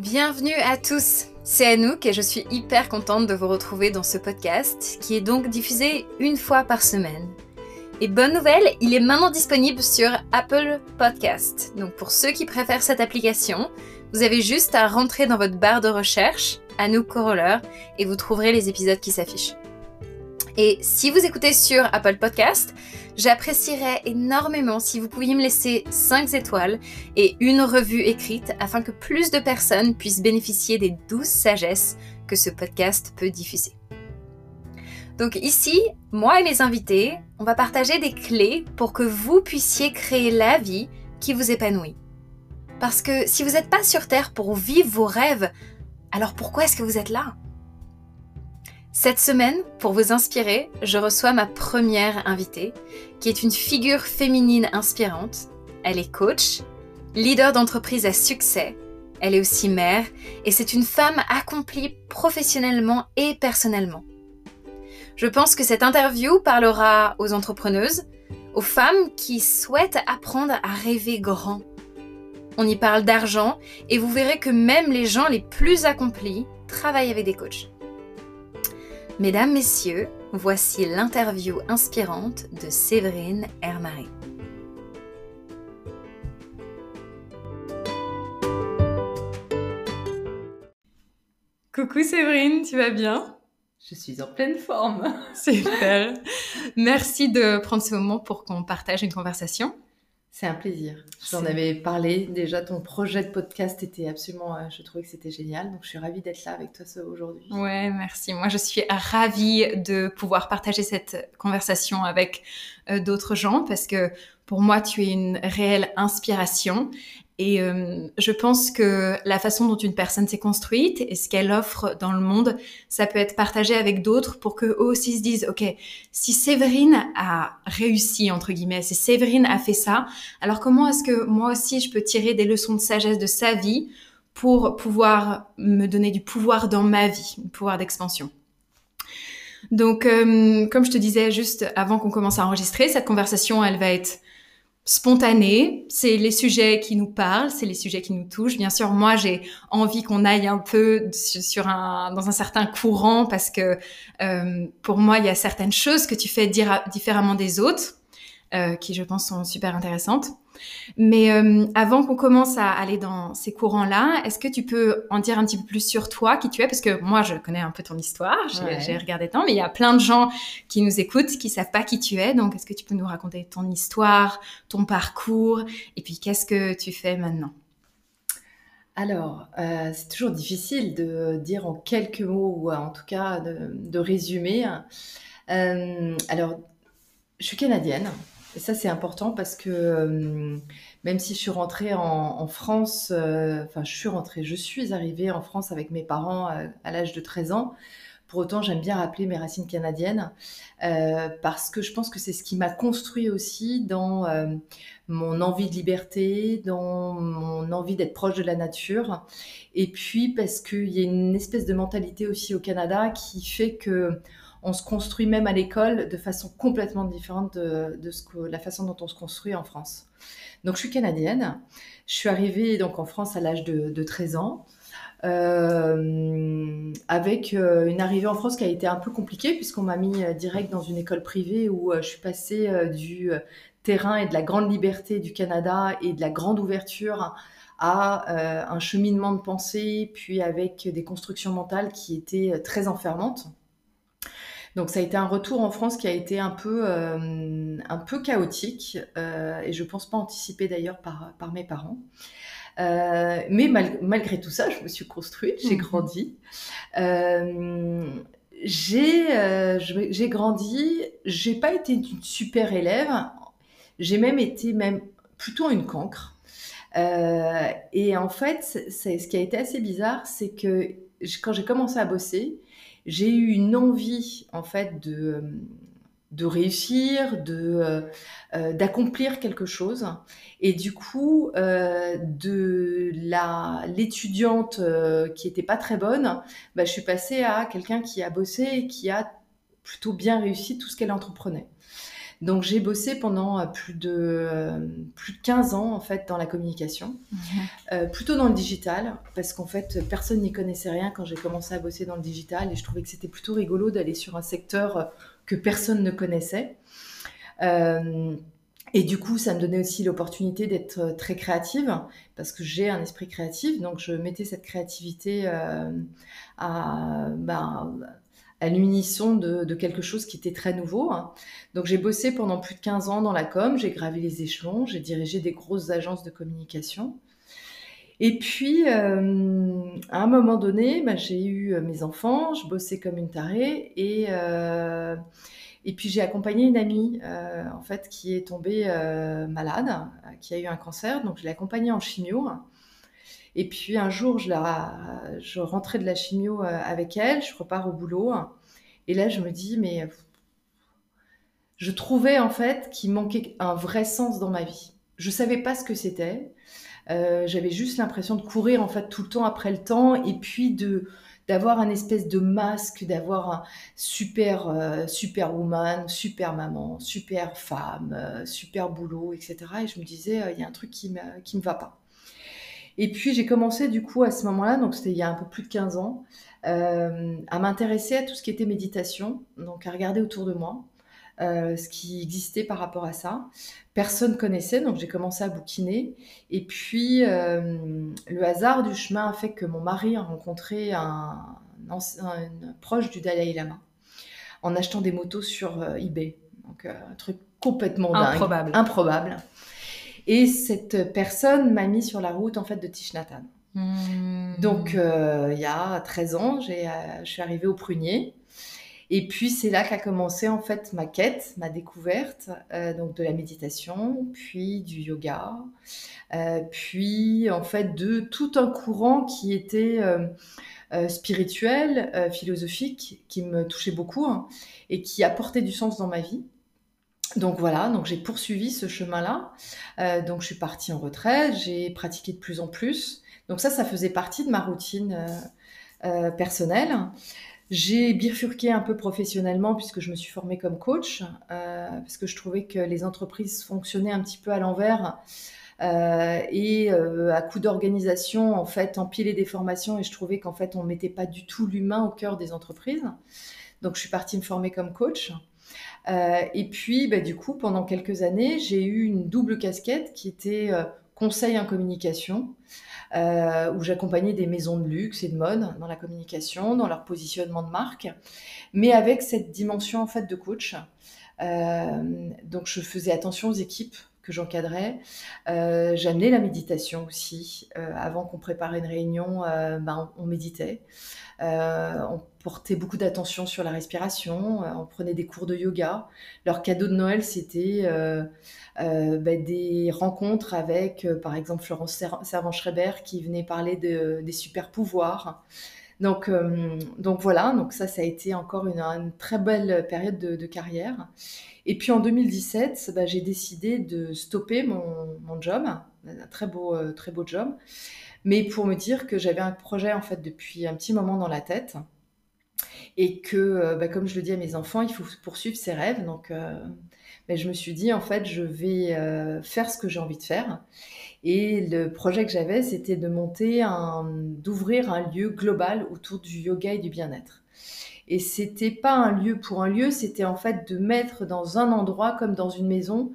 Bienvenue à tous, c'est Anouk et je suis hyper contente de vous retrouver dans ce podcast qui est donc diffusé une fois par semaine. Et bonne nouvelle, il est maintenant disponible sur Apple Podcast. Donc pour ceux qui préfèrent cette application, vous avez juste à rentrer dans votre barre de recherche Anouk Coroller et vous trouverez les épisodes qui s'affichent. Et si vous écoutez sur Apple Podcast, j'apprécierais énormément si vous pouviez me laisser 5 étoiles et une revue écrite afin que plus de personnes puissent bénéficier des douces sagesses que ce podcast peut diffuser. Donc ici, moi et mes invités, on va partager des clés pour que vous puissiez créer la vie qui vous épanouit. Parce que si vous n'êtes pas sur Terre pour vivre vos rêves, alors pourquoi est-ce que vous êtes là? Cette semaine, pour vous inspirer, je reçois ma première invitée, qui est une figure féminine inspirante. Elle est coach, leader d'entreprise à succès, elle est aussi mère, et c'est une femme accomplie professionnellement et personnellement. Je pense que cette interview parlera aux entrepreneuses, aux femmes qui souhaitent apprendre à rêver grand. On y parle d'argent et vous verrez que même les gens les plus accomplis travaillent avec des coachs. Mesdames, Messieurs, voici l'interview inspirante de Séverine Hermary. Coucou Séverine, tu vas bien? Je suis en pleine forme. Super. Merci de prendre ce moment pour qu'on partage une conversation. C'est un plaisir. J'en avais parlé déjà. Ton projet de podcast était absolument. Euh, je trouvais que c'était génial. Donc je suis ravie d'être là avec toi aujourd'hui. Ouais, merci. Moi, je suis ravie de pouvoir partager cette conversation avec euh, d'autres gens parce que pour moi, tu es une réelle inspiration et euh, je pense que la façon dont une personne s'est construite et ce qu'elle offre dans le monde, ça peut être partagé avec d'autres pour qu'eux aussi se disent, OK, si Séverine a réussi, entre guillemets, si Séverine a fait ça, alors comment est-ce que moi aussi je peux tirer des leçons de sagesse de sa vie pour pouvoir me donner du pouvoir dans ma vie, du pouvoir d'expansion? Donc, euh, comme je te disais juste avant qu'on commence à enregistrer, cette conversation, elle va être spontané, c'est les sujets qui nous parlent, c'est les sujets qui nous touchent. Bien sûr, moi, j'ai envie qu'on aille un peu sur un, dans un certain courant parce que euh, pour moi, il y a certaines choses que tu fais dire différemment des autres euh, qui, je pense, sont super intéressantes. Mais euh, avant qu'on commence à aller dans ces courants-là, est-ce que tu peux en dire un petit peu plus sur toi, qui tu es? Parce que moi, je connais un peu ton histoire, j'ai regardé tant, mais il y a plein de gens qui nous écoutent, qui savent pas qui tu es. Donc, est-ce que tu peux nous raconter ton histoire, ton parcours, et puis qu'est-ce que tu fais maintenant? Alors, euh, c'est toujours difficile de dire en quelques mots, ou en tout cas de, résumer. Euh, alors, je suis canadienne, et ça, c'est important parce que euh, même si je suis rentrée en, France, euh, enfin, je suis rentrée, je suis arrivée en France avec mes parents euh, à l'âge de 13 ans. Pour autant, j'aime bien rappeler mes racines canadiennes parce que je pense que c'est ce qui m'a construit aussi dans mon envie de liberté, dans mon envie d'être proche de la nature. Et puis parce qu'il y a une espèce de mentalité aussi au Canada qui fait que on se construit même à l'école de façon complètement différente de, la façon dont on se construit en France. Donc je suis canadienne. Je suis arrivée donc en France à l'âge de, 13 ans. Euh, avec euh, une arrivée en France qui a été un peu compliquée puisqu'on m'a mis euh, direct dans une école privée où je suis passée du terrain et de la grande liberté du Canada et de la grande ouverture à un cheminement de pensée, puis avec des constructions mentales qui étaient très enfermantes. Donc ça a été un retour en France qui a été un peu, euh, un peu chaotique euh, et je pense pas anticipé d'ailleurs par, par mes parents. Euh, mais malgré tout ça, je me suis construite, j'ai mmh. grandi. j'ai j'ai grandi, j'ai pas été une super élève, j'ai même été même plutôt une cancre. et en fait, ce qui a été assez bizarre, c'est que quand j'ai commencé à bosser, j'ai eu une envie en fait de, euh, de réussir, de euh, euh, d'accomplir quelque chose. Et du coup, de la l'étudiante qui était pas très bonne, bah, je suis passée à quelqu'un qui a bossé et qui a plutôt bien réussi tout ce qu'elle entreprenait. Donc j'ai bossé pendant plus de, plus de 15 ans en fait dans la communication, mhm. plutôt dans le digital, parce qu'en fait personne n'y connaissait rien quand j'ai commencé à bosser dans le digital et je trouvais que c'était plutôt rigolo d'aller sur un secteur que personne ne connaissait. Et du coup, ça me donnait aussi l'opportunité d'être euh, très créative, parce que j'ai un esprit créatif, donc je mettais cette créativité euh, à, bah, à l'unisson de, quelque chose qui était très nouveau. Hein. Donc j'ai bossé pendant plus de 15 ans dans la com, j'ai gravi les échelons, j'ai dirigé des grosses agences de communication. Et puis, euh, à un moment donné, bah, j'ai eu mes enfants, je bossais comme une tarée, et... Et puis j'ai accompagné une amie euh, en fait qui est tombée euh, malade, qui a eu un cancer, donc je l'ai accompagnée en chimio. Et puis un jour, je, rentrais de la chimio euh, avec elle, je repars au boulot, et là je me dis mais je trouvais en fait qu'il manquait un vrai sens dans ma vie. Je savais pas ce que c'était. J'avais juste l'impression de courir en fait tout le temps après le temps, et puis de d'avoir un espèce de masque, d'avoir un super, euh, super woman, super maman, super femme, euh, super boulot, etc. Et je me disais, euh, il y a un truc qui ne qui me va pas. Et puis j'ai commencé du coup à ce moment-là, donc c'était il y a un peu plus de 15 ans, à m'intéresser à tout ce qui était méditation, donc à regarder autour de moi. Euh, ce qui existait par rapport à ça. Personne connaissait, donc j'ai commencé à bouquiner. Et puis, euh, le hasard du chemin a fait que mon mari a rencontré un, proche du Dalai Lama en achetant des motos sur euh, eBay. Donc, un truc complètement dingue. Improbable. Improbable. Et cette personne m'a mis sur la route en fait de Thich hmm. Donc, il y a 13 ans, je suis arrivée au prunier. Et puis c'est là qu'a commencé en fait ma quête, ma découverte, euh, donc de la méditation, puis du yoga, euh, puis en fait de tout un courant qui était euh, spirituel, philosophique, qui me touchait beaucoup hein, et qui apportait du sens dans ma vie. Donc voilà, donc j'ai poursuivi ce chemin-là. donc je suis partie en retraite, j'ai pratiqué de plus en plus. Donc ça, ça faisait partie de ma routine personnelle. J'ai bifurqué un peu professionnellement puisque je me suis formée comme coach, euh, parce que je trouvais que les entreprises fonctionnaient un petit peu à l'envers. Euh, et euh, à coup d'organisation, en fait, empiler des formations et je trouvais qu'en fait, on ne mettait pas du tout l'humain au cœur des entreprises. Donc, je suis partie me former comme coach. Et puis, bah, du coup, pendant quelques années, j'ai eu une double casquette qui était conseil en communication. Euh, où j'accompagnais des maisons de luxe et de mode dans la communication, dans leur positionnement de marque, mais avec cette dimension en fait de coach. Euh, donc je faisais attention aux équipes j'encadrais. Euh, J'amenais la méditation aussi. Euh, avant qu'on prépare une réunion, ben, on, méditait. on portait beaucoup d'attention sur la respiration. on prenait des cours de yoga. Leur cadeau de Noël, c'était euh, bah, des rencontres avec, euh, par exemple, Florence Servan-Schreiber qui venait parler des super pouvoirs. Donc, euh, donc voilà, donc ça, a été encore une, très belle période de, carrière. Et puis en 2017, bah, j'ai décidé de stopper mon, job, un très beau, très beau job, mais pour me dire que j'avais un projet en fait depuis un petit moment dans la tête et que, bah, comme je le dis à mes enfants, il faut poursuivre ses rêves. Donc, je me suis dit, en fait, je vais euh, faire ce que j'ai envie de faire. Et le projet que j'avais, c'était de monter, d'ouvrir un lieu global autour du yoga et du bien-être. Et c'était pas un lieu pour un lieu, c'était en fait de mettre dans un endroit comme dans une maison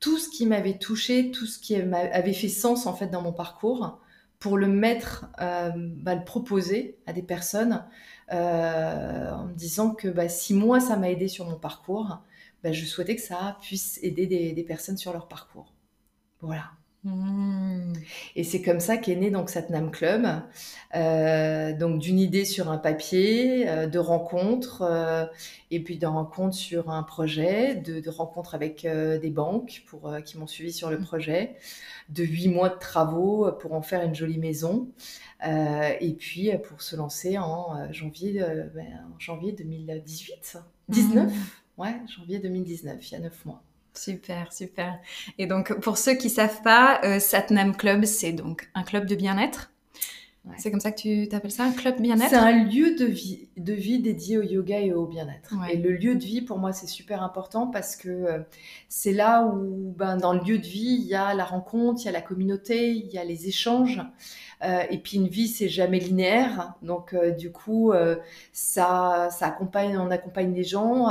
tout ce qui m'avait touché, tout ce qui avait fait sens en fait dans mon parcours, pour le mettre, euh, bah, le proposer à des personnes euh, en me disant que bah, si moi ça m'a aidé sur mon parcours, bah, je souhaitais que ça puisse aider des, personnes sur leur parcours. Voilà. Mmh. Et c'est comme ça qu'est né donc Satnam Club, euh, donc d'une idée sur un papier, euh, de rencontres, euh, et puis de rencontres sur un projet, de, rencontres avec des banques pour qui m'ont suivi sur le mmh. projet, de huit mois de travaux pour en faire une jolie maison, et puis pour se lancer en janvier, ben, en janvier 2018, 19. Ouais, janvier 2019, il y a neuf mois. Super, super. Et donc, pour ceux qui savent pas, euh, Satnam Club, c'est donc un club de bien-être C'est comme ça que tu t'appelles ça, un club bien-être? C'est un lieu de vie, de vie dédié au yoga et au bien-être. Et le lieu de vie, pour moi, c'est super important parce que euh, c'est là où, ben, dans le lieu de vie, il y a la rencontre, il y a la communauté, il y a les échanges. Euh, et puis une vie, c'est jamais linéaire. Donc, euh, du coup, ça, ça accompagne, on accompagne les gens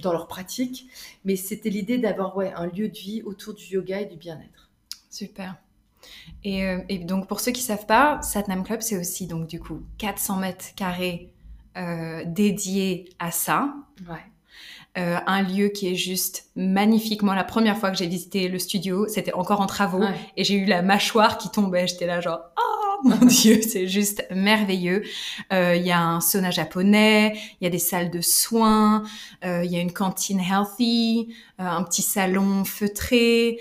dans leur pratique. Mais c'était l'idée d'avoir ouais, un lieu de vie autour du yoga et du bien-être. Super. Euh, et, donc, pour ceux qui ne savent pas, Satnam Club, c'est aussi donc du coup 400 mètres carrés euh, dédiés à ça. Ouais. Euh, un lieu qui est juste magnifiquement. La première fois que j'ai visité le studio, c'était encore en travaux et j'ai eu la mâchoire qui tombait. J'étais là genre oh mon dieu, c'est juste merveilleux. Il y a un sauna japonais, il y a des salles de soins, il y a une cantine healthy, un petit salon feutré.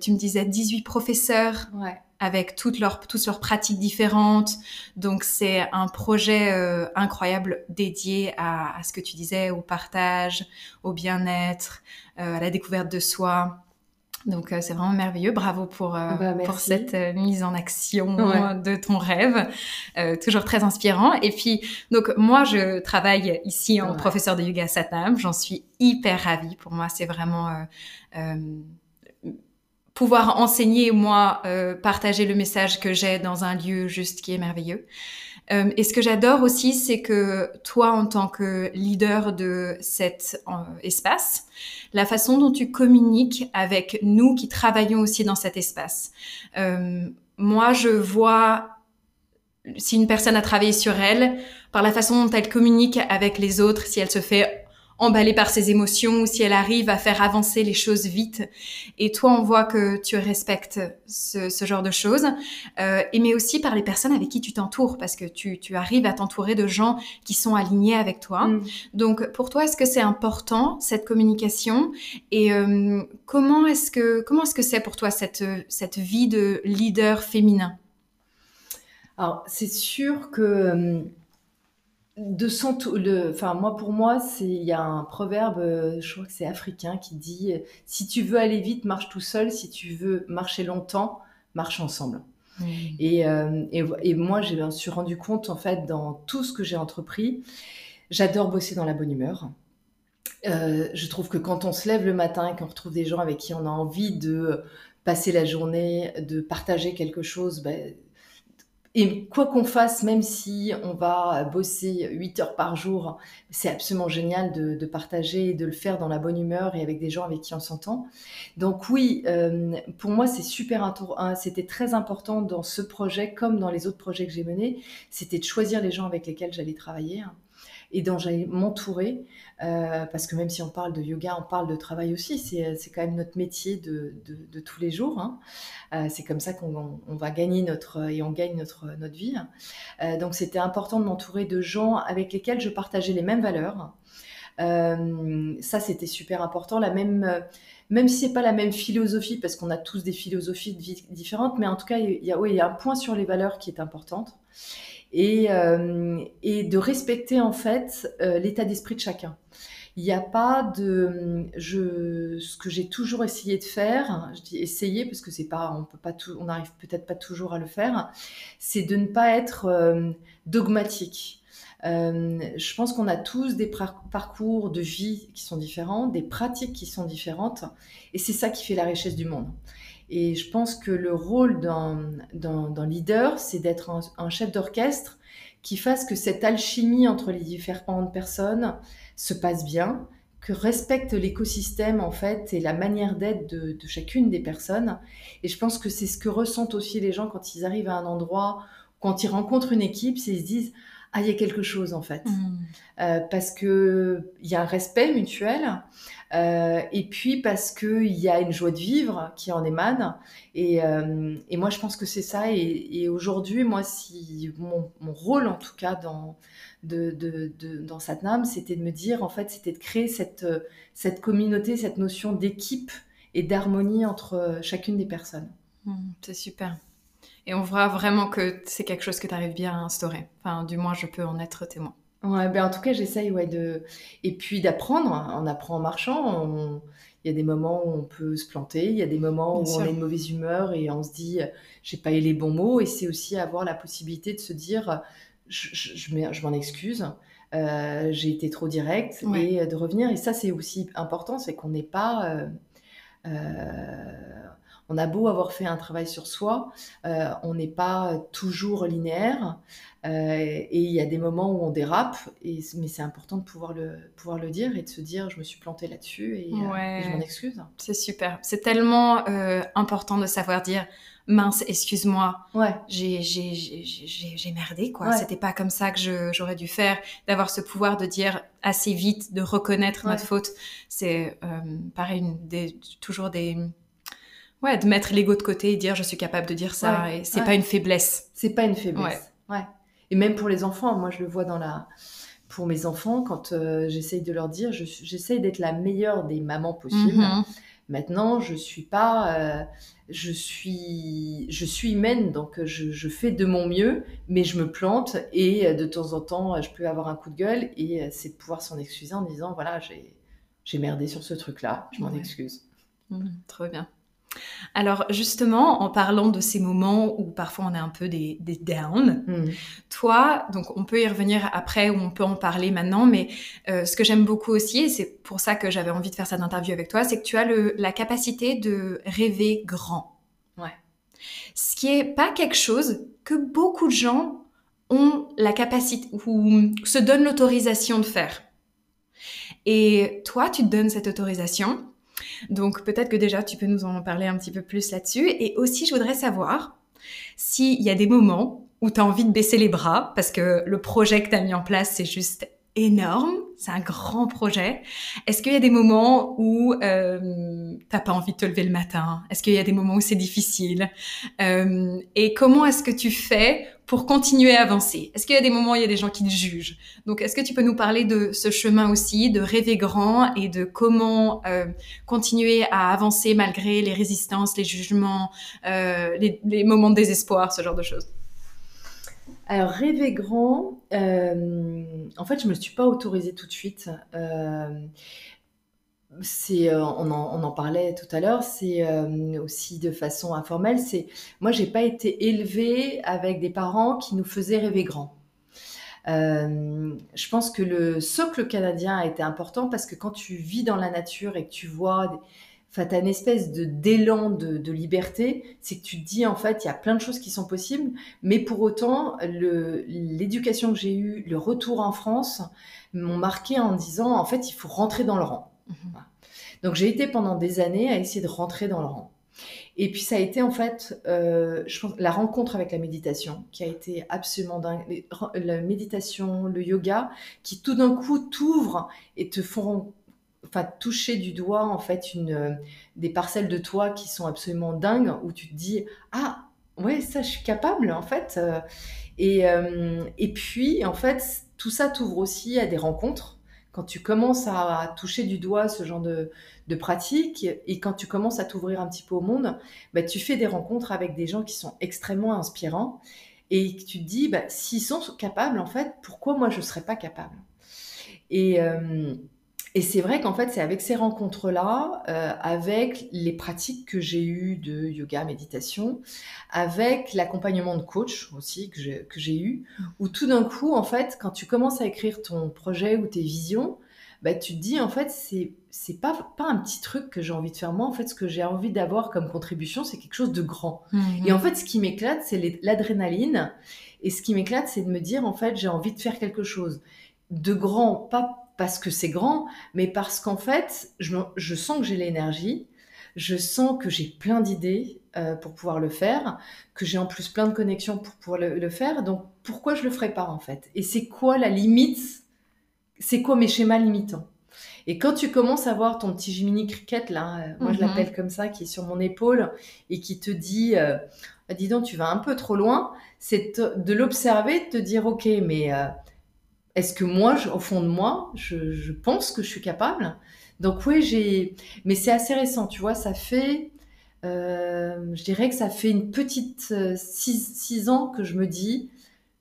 tu me disais 18 professeurs. Ouais avec toutes leurs, toutes leurs pratiques différentes. Donc c'est un projet euh, incroyable dédié à, ce que tu disais, au partage, au bien-être, euh, à la découverte de soi. Donc euh, c'est vraiment merveilleux. Bravo pour, bah, pour cette mise en action de ton rêve. toujours très inspirant. Et puis, donc moi, je travaille ici en professeur de yoga Satnam. J'en suis hyper ravie. Pour moi, c'est vraiment pouvoir enseigner, moi, euh, partager le message que j'ai dans un lieu juste qui est merveilleux. Euh, et ce que j'adore aussi, c'est que toi, en tant que leader de cet euh, espace, la façon dont tu communiques avec nous qui travaillons aussi dans cet espace. moi, je vois si une personne a travaillé sur elle, par la façon dont elle communique avec les autres, si elle se fait emballée par ses émotions ou si elle arrive à faire avancer les choses vite. Et toi, on voit que tu respectes ce, genre de choses. Euh, et mais aussi par les personnes avec qui tu t'entoures, parce que tu, arrives à t'entourer de gens qui sont alignés avec toi. Mm. Donc, pour toi, est-ce que c'est important cette communication? Et euh, comment est-ce que comment est-ce que c'est pour toi cette cette vie de leader féminin? Alors, c'est sûr que euh, de le, enfin moi pour moi c'est il y a un proverbe, euh, je crois que c'est africain qui dit si tu veux aller vite marche tout seul, si tu veux marcher longtemps marche ensemble. Et, euh, et, et, moi je me suis rendu compte en fait dans tout ce que j'ai entrepris, j'adore bosser dans la bonne humeur. Euh, je trouve que quand on se lève le matin et qu'on retrouve des gens avec qui on a envie de passer la journée, de partager quelque chose, ben, et quoi qu'on fasse, même si on va bosser 8 heures par jour, c'est absolument génial de, partager et de le faire dans la bonne humeur et avec des gens avec qui on s'entend. Donc oui, euh, pour moi, c'est super c'était très important dans ce projet, comme dans les autres projets que j'ai menés, c'était de choisir les gens avec lesquels j'allais travailler et dont j'allais m'entourer. Euh, parce que même si on parle de yoga, on parle de travail aussi. C'est, euh, quand même notre métier de, tous les jours. Hein. Euh, c'est comme ça qu'on va gagner notre et on gagne notre notre vie. donc c'était important de m'entourer de gens avec lesquels je partageais les mêmes valeurs. ça c'était super important. La même même si c'est pas la même philosophie, parce qu'on a tous des philosophies de vie différentes, mais en tout cas, il y a, oui, il y a un point sur les valeurs qui est importante et, euh, et de respecter en fait euh, l'état d'esprit de chacun. Il n'y a pas de, ce que j'ai toujours essayé de faire, je dis essayer parce que c'est pas, on peut pas on n'arrive peut-être pas toujours à le faire, c'est de ne pas être euh, dogmatique. Je pense qu'on a tous des parcours de vie qui sont différents, des pratiques qui sont différentes, et c'est ça qui fait la richesse du monde. Et je pense que le rôle d'un leader, c'est d'être un, chef d'orchestre qui fasse que cette alchimie entre les différentes personnes se passe bien, que respecte l'écosystème en fait et la manière d'être de, chacune des personnes. Et je pense que c'est ce que ressentent aussi les gens quand ils arrivent à un endroit, quand ils rencontrent une équipe, c'est ils se disent ah il y a quelque chose en fait, mmh. euh, parce que il y a un respect mutuel. Euh, et puis parce qu'il y a une joie de vivre qui en émane. Et, euh, moi, je pense que c'est ça. Et, aujourd'hui, moi, si mon, rôle, en tout cas, dans, de, Satnam, c'était de me dire, en fait, c'était de créer cette, cette communauté, cette notion d'équipe et d'harmonie entre chacune des personnes. Mmh, c'est super. Et on voit vraiment que c'est quelque chose que tu arrives bien à instaurer. Enfin, du moins, je peux en être témoin. Ouais, ben en tout cas, j'essaye ouais, de. Et puis d'apprendre. On apprend en marchant. Il y a des moments où on peut se planter, il y a des moments où on a une mauvaise humeur et on se dit, j'ai pas eu les bons mots. Et c'est aussi avoir la possibilité de se dire, je, je, m'en excuse. Euh, j'ai été trop direct et de revenir. Et ça, c'est aussi important, c'est qu'on n'est pas. Euh, euh, on a beau avoir fait un travail sur soi, on n'est pas toujours linéaire. Et il y a des moments où on dérape, et, mais c'est important de pouvoir le, pouvoir le dire et de se dire je me suis plantée là-dessus et, je m'en excuse. C'est super. C'est tellement important de savoir dire mince, excuse-moi, ouais. j'ai merdé, quoi. C'était pas comme ça que j'aurais dû faire. D'avoir ce pouvoir de dire assez vite, de reconnaître notre faute, c'est euh, pareil, des, toujours des. Ouais, de mettre l'ego de côté et dire je suis capable de dire ça. Et c'est pas une faiblesse. C'est pas une faiblesse. Ouais. Et même pour les enfants, moi je le vois dans la. Pour mes enfants, quand euh, j'essaye de leur dire, j'essaye d'être la meilleure des mamans possibles. Mm-hmm. Maintenant, je suis pas, euh, je suis, je suis humaine, donc je, fais de mon mieux, mais je me plante et euh, de temps en temps, je peux avoir un coup de gueule et c'est de pouvoir s'en excuser en disant voilà, j'ai merdé sur ce truc-là, je m'en excuse. Mmh, trop bien. Alors justement, en parlant de ces moments où parfois on est un peu des, des downs, hmm. toi, donc on peut y revenir après ou on peut en parler maintenant, mais euh, ce que j'aime beaucoup aussi, et c'est pour ça que j'avais envie de faire cette interview avec toi, c'est que tu as le, la capacité de rêver grand. Ouais. Ce qui est pas quelque chose que beaucoup de gens ont la capacité ou se donnent l'autorisation de faire. Et toi, tu te donnes cette autorisation donc peut-être que déjà tu peux nous en parler un petit peu plus là-dessus. Et aussi, je voudrais savoir s'il y a des moments où tu as envie de baisser les bras parce que le projet que tu as mis en place, c'est juste énorme, c'est un grand projet. Est-ce qu'il y a des moments où euh, t'as pas envie de te lever le matin? Est-ce qu'il y a des moments où c'est difficile? Euh, Et comment est-ce que tu fais pour continuer à avancer Est-ce qu'il y a des moments où il y a des gens qui te jugent? Donc, est-ce que tu peux nous parler de ce chemin aussi, de rêver grand et de comment euh, continuer à avancer malgré les résistances, les jugements, euh, les, moments de désespoir, ce genre de choses? Alors, rêver grand, euh, en fait, je me suis pas autorisée tout de suite. Euh, euh, on, en, parlait tout à l'heure, c'est aussi de façon informelle. C'est, moi, j'ai pas été élevée avec des parents qui nous faisaient rêver grand. je pense que le socle canadien a été important parce que quand tu vis dans la nature et que tu vois Enfin, tu as une espèce de d'élan de, liberté, c'est que tu te dis en fait, il y a plein de choses qui sont possibles, mais pour autant, l'éducation que j'ai eue, le retour en France, m'ont marqué en disant en fait, il faut rentrer dans le rang. Mhm. Donc j'ai été pendant des années à essayer de rentrer dans le rang. Et puis ça a été en fait, euh, je pense, la rencontre avec la méditation qui a été absolument dingue. La méditation, le yoga, qui tout d'un coup t'ouvrent et te font enfin toucher du doigt en fait une euh, des parcelles de toi qui sont absolument dingues où tu te dis ah ouais ça je suis capable en fait euh. et et puis en fait tout ça t'ouvre aussi à des rencontres quand tu commences à, toucher du doigt ce genre de, pratique et quand tu commences à t'ouvrir un petit peu au monde bah, tu fais des rencontres avec des gens qui sont extrêmement inspirants et tu te dis bah, s'ils sont capables en fait pourquoi moi je serais pas capable? Et et c'est vrai qu'en fait, c'est avec ces rencontres-là, euh, avec les pratiques que j'ai eues de yoga, méditation, avec l'accompagnement de coach aussi que j'ai eu, où tout d'un coup, en fait, quand tu commences à écrire ton projet ou tes visions, bah, tu te dis, en fait, c'est c'est pas, pas un petit truc que j'ai envie de faire moi. En fait, ce que j'ai envie d'avoir comme contribution, c'est quelque chose de grand. Mmh. Et en fait, ce qui m'éclate, c'est l'adrénaline. Et ce qui m'éclate, c'est de me dire, en fait, j'ai envie de faire quelque chose de grand, pas parce que c'est grand, mais parce qu'en fait, je, sens que j'ai l'énergie, je sens que j'ai plein d'idées euh, pour pouvoir le faire, que j'ai en plus plein de connexions pour pouvoir le, faire. Donc, pourquoi je le ferais pas en fait? Et c'est quoi la limite? C'est quoi mes schémas limitants? Et quand tu commences à voir ton petit Jiminy Cricket, là, euh, moi je mhm. l'appelle comme ça, qui est sur mon épaule et qui te dit, euh, dis donc, tu vas un peu trop loin, c'est de l'observer, de te dire, ok, mais est-ce que moi, au fond de moi, je, pense que je suis capable? Donc oui, j'ai... Mais c'est assez récent, tu vois, ça fait... Euh, je dirais que ça fait une petite euh, six, ans que je me dis,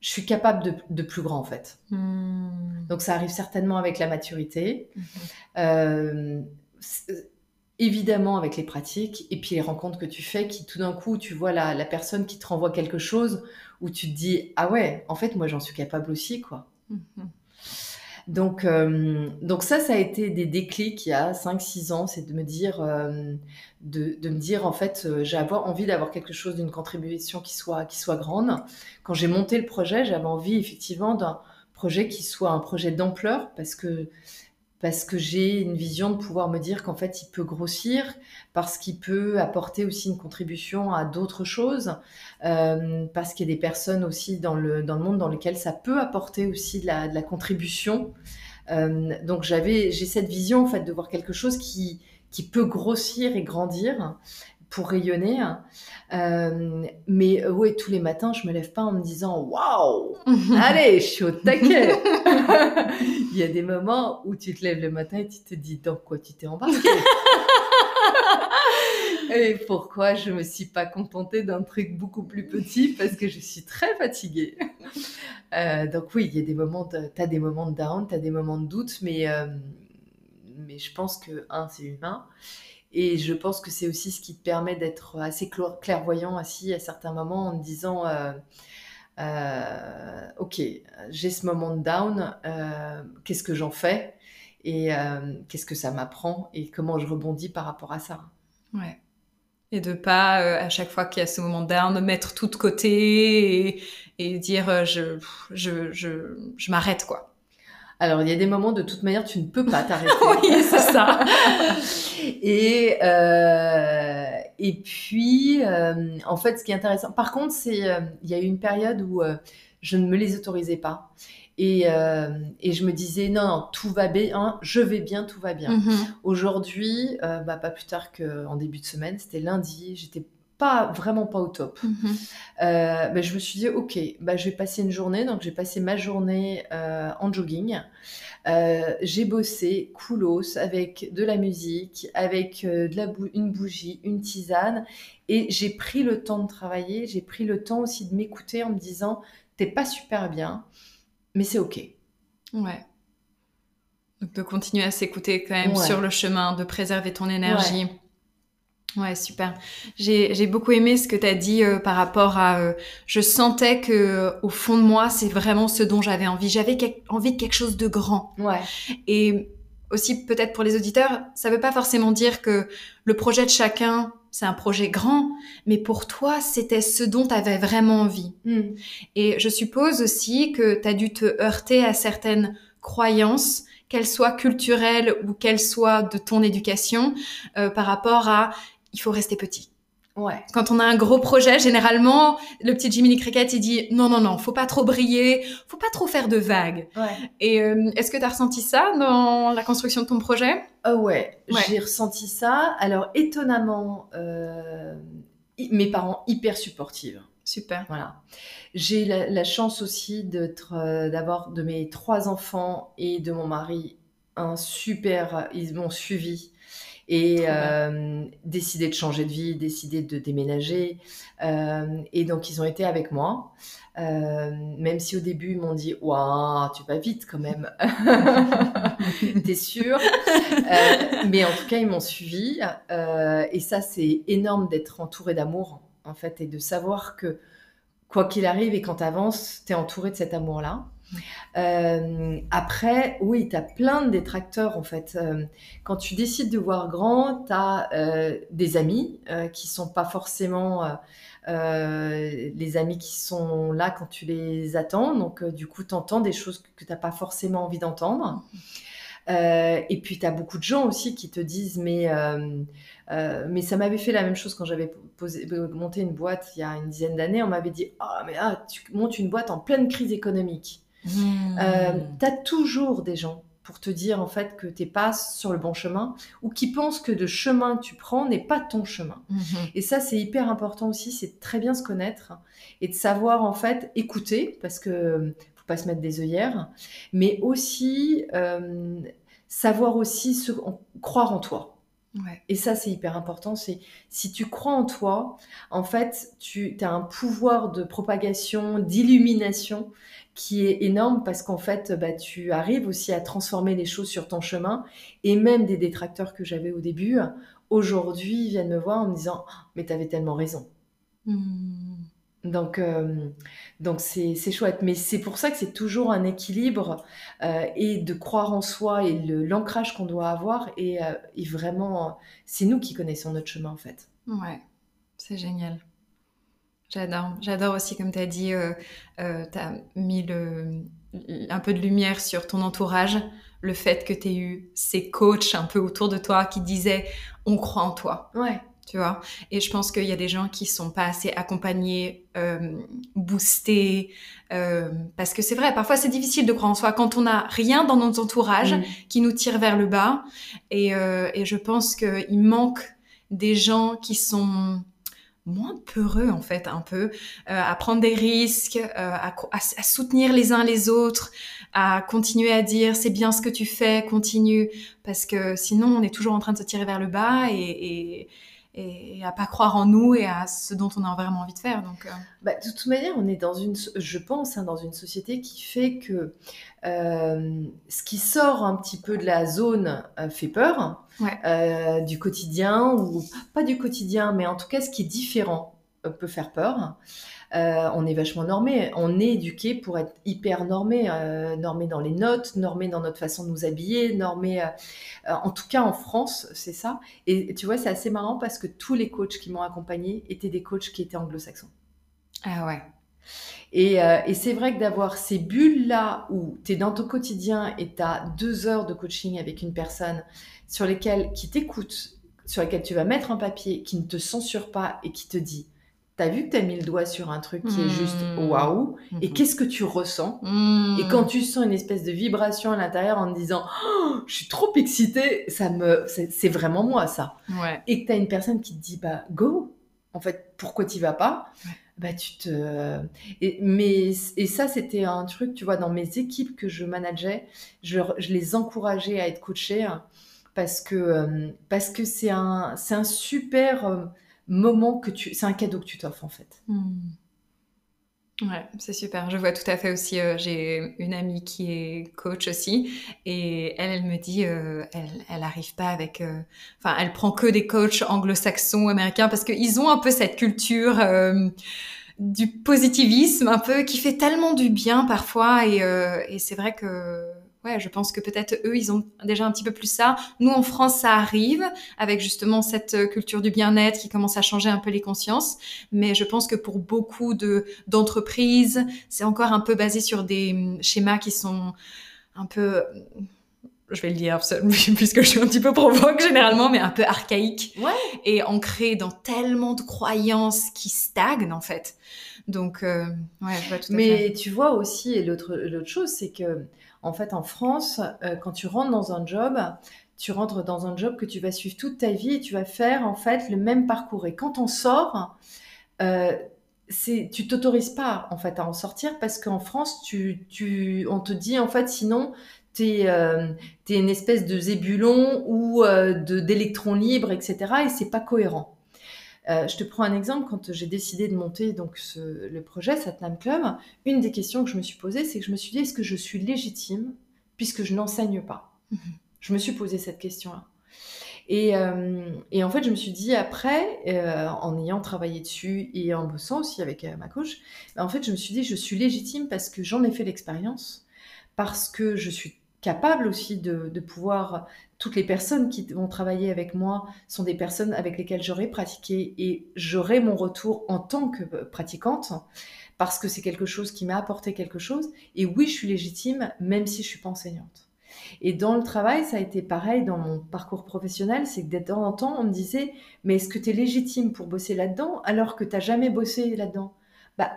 je suis capable de, plus grand en fait. Hmm. Donc ça arrive certainement avec la maturité, Mhm. Euh, évidemment avec les pratiques et puis les rencontres que tu fais qui tout d'un coup tu vois la, la personne qui te renvoie quelque chose où tu te dis ah ouais en fait moi j'en suis capable aussi quoi. Mhm. Donc, euh, donc ça, ça a été des déclics il y a 5-6 ans, c'est de me dire, euh, de, de me dire en fait, euh, j'ai avoir envie d'avoir quelque chose d'une contribution qui soit, qui soit grande. Quand j'ai monté le projet, j'avais envie effectivement d'un projet qui soit un projet d'ampleur parce que parce que j'ai une vision de pouvoir me dire qu'en fait il peut grossir, parce qu'il peut apporter aussi une contribution à d'autres choses, euh, parce qu'il y a des personnes aussi dans le, monde dans lesquelles ça peut apporter aussi de la, contribution. Euh, donc j'avais, j'ai cette vision en fait de voir quelque chose qui peut grossir et grandir pour rayonner. Euh, mais euh, ouais, tous les matins, je me lève pas en me disant waouh, allez, je suis au taquet. Il y a des moments où tu te lèves le matin et tu te dis dans quoi tu t'es embarqué? et pourquoi je me suis pas contentée d'un truc beaucoup plus petit parce que je suis très fatiguée? Euh, donc oui, il y a des moments, de, t'as des moments de down, t'as des moments de doute, mais euh, mais je pense que un, c'est humain. Et je pense que c'est aussi ce qui te permet d'être assez clairvoyant assis à certains moments en te disant euh, euh, Ok, j'ai ce moment de down, euh, qu'est-ce que j'en fais Et qu'est-ce que ça m'apprend Et comment je rebondis par rapport à ça Ouais. Et de pas, à chaque fois qu'il y a ce moment de down, mettre tout de côté et, et dire je, je, je, je m'arrête, quoi. Alors, il y a des moments, de toute manière, tu ne peux pas t'arrêter. oui, c'est ça. et, euh, et puis, euh, en fait, ce qui est intéressant, par contre, c'est euh, il y a eu une période où je ne me les autorisais pas. Et, et je me disais, non, non, tout va bien, je vais bien, tout va bien. Mhm. Aujourd'hui, bah, pas plus tard qu'en début de semaine, c'était lundi, j'étais pas vraiment pas au top. Euh, bah, je me suis dit, ok, bah, je vais passer une journée. Donc, j'ai passé ma journée euh, en jogging. Euh, j'ai bossé coolos avec de la musique, avec de la bou- une bougie, une tisane. Et j'ai pris le temps de travailler. J'ai pris le temps aussi de m'écouter en me disant, t'es pas super bien, mais c'est ok. Ouais. Donc de continuer à s'écouter quand même Ouais. sur le chemin, de préserver ton énergie. Ouais, super. J'ai j'ai beaucoup aimé ce que tu as dit euh, par rapport à... euh, je sentais que euh, au fond de moi, c'est vraiment ce dont j'avais envie. J'avais envie de quelque chose de grand. Ouais, Et aussi, peut-être pour les auditeurs, ça veut pas forcément dire que le projet de chacun, c'est un projet grand, mais pour toi, c'était ce dont tu avais vraiment envie. Hmm. Et je suppose aussi que tu as dû te heurter à certaines croyances, qu'elles soient culturelles ou qu'elles soient de ton éducation, euh, par rapport à il faut rester petit. ouais. Quand on a un gros projet, généralement, le petit Jiminy Cricket, il dit non, non, non, faut pas trop briller, faut pas trop faire de vagues. Ouais. Et euh, est-ce que tu as ressenti ça dans la construction de ton projet? Ah ouais, Ouais. j'ai ressenti ça. Alors étonnamment, euh, mes parents hyper supportifs. Super. Voilà. J'ai la, la chance aussi d'être, euh, d'avoir de mes trois enfants et de mon mari un super. Ils m'ont suivi et euh, décidé de changer de vie, décidé de déménager. Euh, et donc ils ont été avec moi. Euh, même si au début ils m'ont dit Waouh, tu vas vite quand même. T'es sûr Mais en tout cas, ils m'ont suivi. Et ça, c'est énorme d'être entouré d'amour, en fait, et de savoir que quoi qu'il arrive et quand tu avances, tu es entouré de cet amour-là. Euh, après, oui, tu as plein de détracteurs en fait. Euh, quand tu décides de voir grand, tu as des amis euh, qui sont pas forcément euh, euh, les amis qui sont là quand tu les attends. Donc, euh, du coup, tu entends des choses que tu n'as pas forcément envie d'entendre. Euh, et puis, tu as beaucoup de gens aussi qui te disent, mais, euh, euh, mais ça m'avait fait la même chose quand j'avais monté une boîte il y a une dizaine d'années. On m'avait dit, ah, mais ah, tu montes une boîte en pleine crise économique. Euh, tu as toujours des gens pour te dire en fait que tu pas sur le bon chemin ou qui pensent que le chemin que tu prends n'est pas ton chemin. Mhm. Et ça, c'est hyper important aussi, c'est de très bien se connaître et de savoir en fait écouter, parce que faut pas se mettre des œillères, mais aussi euh, savoir aussi se- en- croire en toi. Et ça, c'est hyper important. C'est si tu crois en toi, en fait, tu as un pouvoir de propagation, d'illumination qui est énorme parce qu'en fait, bah, tu arrives aussi à transformer les choses sur ton chemin. Et même des détracteurs que j'avais au début, aujourd'hui, viennent me voir en me disant «Oh, Mais tu avais tellement raison. Mmh. Donc, euh, donc c'est, chouette. Mais c'est pour ça que c'est toujours un équilibre euh, et de croire en soi et l'ancrage qu'on doit avoir. Et, euh, et, vraiment, c'est nous qui connaissons notre chemin en fait. Ouais, c'est génial. J'adore. J'adore aussi, comme tu as dit, tu as mis le, un peu de lumière sur ton entourage, le fait que tu aies eu ces coachs un peu autour de toi qui disaient on croit en toi. Ouais tu vois? Et je pense qu'il y a des gens qui sont pas assez accompagnés, euh, boostés, euh, parce que c'est vrai, parfois c'est difficile de croire en soi quand on n'a rien dans notre entourage mm. qui nous tire vers le bas. Et, euh, et je pense qu'il manque des gens qui sont moins peureux en fait un peu à prendre des risques à, à, soutenir les uns les autres à continuer à dire c'est bien ce que tu fais continue parce que sinon on est toujours en train de se tirer vers le bas et, et et à pas croire en nous et à ce dont on a vraiment envie de faire. Donc, euh. bah, de toute manière, on est dans une, je pense, hein, dans une société qui fait que euh, ce qui sort un petit peu de la zone euh, fait peur, du quotidien ou pas du quotidien, mais en tout cas ce qui est différent peut faire peur. Euh, on est vachement normé. On est éduqué pour être hyper normé, euh, normé dans les notes, normé dans notre façon de nous habiller, normé. Euh, en tout cas, en France, c'est ça. Et tu vois, c'est assez marrant parce que tous les coachs qui m'ont accompagné étaient des coachs qui étaient anglo-saxons. Ah ouais. Et, c'est vrai que d'avoir ces bulles-là où tu es dans ton quotidien et tu as deux heures de coaching avec une personne sur lesquelles, qui t'écoute, sur lesquelles tu vas mettre un papier, qui ne te censure pas et qui te dit T'as vu que t'as mis le doigt sur un truc qui est juste mmh. waouh Et mmh. qu'est-ce que tu ressens? Mmh. Et quand tu sens une espèce de vibration à l'intérieur en te disant oh, Je suis trop excitée, ça me, c'est vraiment moi ça. Et que t'as une personne qui te dit Bah, go En fait, pourquoi t'y vas pas? Bah, tu te. Et, mais, et ça, c'était un truc, tu vois, dans mes équipes que je manageais, je, je les encourageais à être coachés parce que euh, parce que c'est un, un super euh, moment que tu... C'est un cadeau que tu t'offres en fait. Hmm. Ouais, c'est super. Je vois tout à fait aussi. Euh, j'ai une amie qui est coach aussi, et elle, elle me dit, euh, elle, elle arrive pas avec. Euh, enfin, elle prend que des coachs anglo-saxons, américains, parce qu'ils ont un peu cette culture du positivisme, un peu qui fait tellement du bien parfois, et, et c'est vrai que ouais, je pense que peut-être eux, ils ont déjà un petit peu plus ça. Nous, en France, ça arrive avec justement cette euh, culture du bien-être qui commence à changer un peu les consciences. Mais je pense que pour beaucoup de d'entreprises, c'est encore un peu basé sur des hum, schémas qui sont un peu je vais le dire puisque je suis un petit peu provoque généralement, mais un peu archaïque ouais. et ancré dans tellement de croyances qui stagnent en fait. Donc, euh, ouais, je vois tout à mais tu vois aussi, et l'autre chose, c'est que en fait, en France, euh, quand tu rentres dans un job, tu rentres dans un job que tu vas suivre toute ta vie et tu vas faire en fait le même parcours. Et quand on sort, euh, tu t'autorises pas en fait à en sortir parce qu'en France, on te dit en fait sinon tu es, euh, une espèce de zébulon ou euh, d'électron libre, etc. Et c'est pas cohérent. Euh, je te prends un exemple. Quand j'ai décidé de monter donc le projet Satnam Club, une des questions que je me suis posée, c'est que je me suis dit est-ce que je suis légitime puisque je n'enseigne pas? Mhm. Je me suis posé cette question-là. Euh, et, en fait, je me suis dit après, euh, en ayant travaillé dessus et en bossant aussi avec ma coach, ben, en fait, je me suis dit je suis légitime parce que j'en ai fait l'expérience, parce que je suis capable aussi de, de, pouvoir toutes les personnes qui vont travailler avec moi sont des personnes avec lesquelles j'aurai pratiqué et j'aurai mon retour en tant que pratiquante parce que c'est quelque chose qui m'a apporté quelque chose. Et oui, je suis légitime même si je suis pas enseignante. Et dans le travail, ça a été pareil dans mon parcours professionnel, c'est que de temps en temps, on me disait, mais est-ce que tu es légitime pour bosser là-dedans alors que tu n'as jamais bossé là-dedans? Bah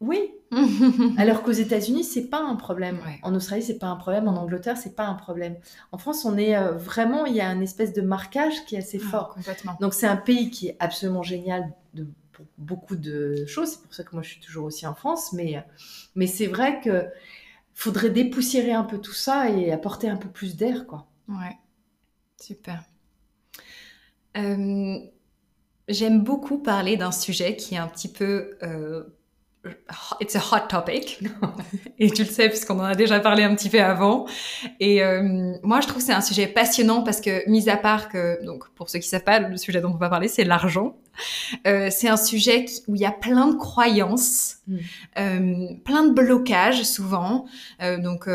oui. Alors qu'aux États-Unis, c'est pas un problème. En Australie, c'est pas un problème. En Angleterre, c'est pas un problème. En France, on est euh, vraiment, il y a un espèce de marquage qui est assez ah, fort. Donc c'est un pays qui est absolument génial de, pour beaucoup de choses. C'est pour ça que moi, je suis toujours aussi en France. Mais, mais c'est vrai que faudrait dépoussiérer un peu tout ça et apporter un peu plus d'air, quoi. Ouais, super. Euh, j'aime beaucoup parler d'un sujet qui est un petit peu euh, it's a hot topic. et tu le sais puisqu'on en a déjà parlé un petit peu avant. Et euh, moi, je trouve que c'est un sujet passionnant parce que, mis à part que, donc, pour ceux qui savent pas, le sujet dont on va parler, c'est l'argent. Euh, c'est un sujet où il y a plein de croyances, mm. euh, plein de blocages souvent. Donc,